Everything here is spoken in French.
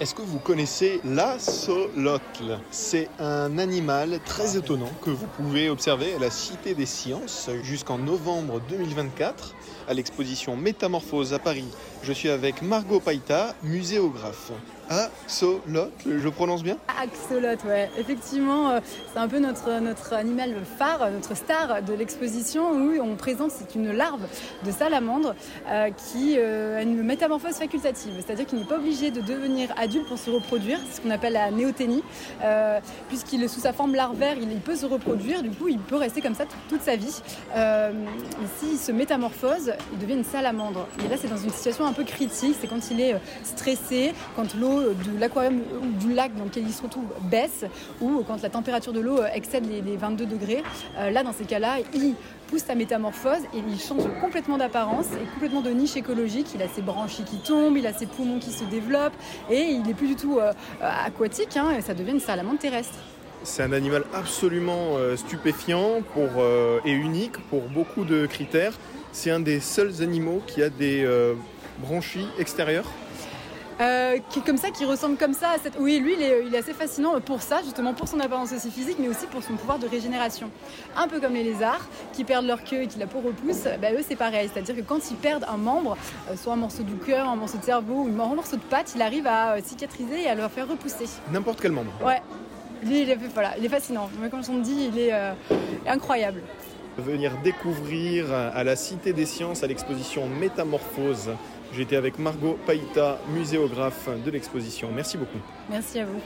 Est-ce que vous connaissez l'asolotl C'est un animal très étonnant que vous pouvez observer à la Cité des Sciences jusqu'en novembre 2024 à l'exposition Métamorphose à Paris. Je suis avec Margot Païta, muséographe. Axolotl, je prononce bien? Axolotl, ouais. Effectivement, euh, c'est un peu notre, notre animal phare, notre star de l'exposition où on présente, c'est une larve de salamandre euh, qui euh, a une métamorphose facultative. C'est-à-dire qu'il n'est pas obligé de devenir adulte pour se reproduire, c'est ce qu'on appelle la néoténie. Puisqu'il est sous sa forme larvaire, il, peut se reproduire, du coup il peut rester comme ça toute, sa vie. S'il se métamorphose, il devient une salamandre. Et là c'est dans une situation un peu critique, c'est quand il est stressé, quand l'eau de l'aquarium ou du lac dans lequel il se retrouve baisse ou quand la température de l'eau excède les, 22 degrés. Euh, là, dans ces cas-là, il pousse sa métamorphose et il change complètement d'apparence et complètement de niche écologique. Il a ses branchies qui tombent, il a ses poumons qui se développent et il n'est plus du tout euh, aquatique, hein, et ça devient une salamandre terrestre. C'est un animal absolument euh, stupéfiant pour, et unique pour beaucoup de critères. C'est un des seuls animaux qui a des branchies extérieures euh, qui comme ça, qui ressemble comme ça à cette. Oui, lui, il est, assez fascinant pour ça, justement pour son apparence aussi physique, mais aussi pour son pouvoir de régénération. Un peu comme les lézards qui perdent leur queue et qui la peau repousse, bah, eux c'est pareil. C'est-à-dire que quand ils perdent un membre, euh, soit un morceau du cœur, un morceau de cerveau ou un morceau de patte, il arrive à euh, cicatriser et à leur faire repousser. N'importe quel membre. Ouais. Lui, il est, voilà, il est fascinant. Mais comme on dit, il est incroyable venir découvrir à la Cité des Sciences à l'exposition Métamorphose J'étais avec Margot Païta, muséographe de l'exposition. Merci beaucoup. Merci à vous.